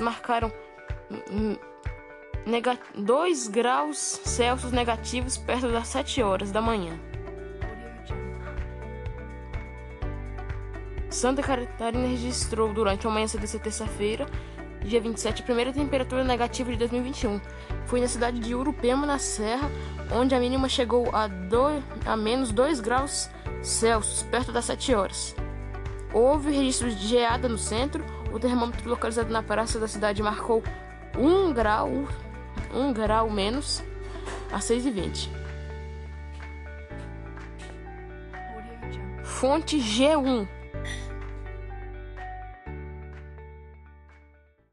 marcaram 2 graus Celsius negativos perto das 7 horas da manhã. Santa Catarina registrou durante a manhã dessa terça-feira, dia 27, a primeira temperatura negativa de 2021. Foi na cidade de Urupema, na Serra, onde a mínima chegou a, dois, a menos 2 graus Celsius, perto das 7 horas. Houve registros de geada no centro. O termômetro localizado na praça da cidade marcou 1 grau, 1 grau menos, às 6h20. Fonte G1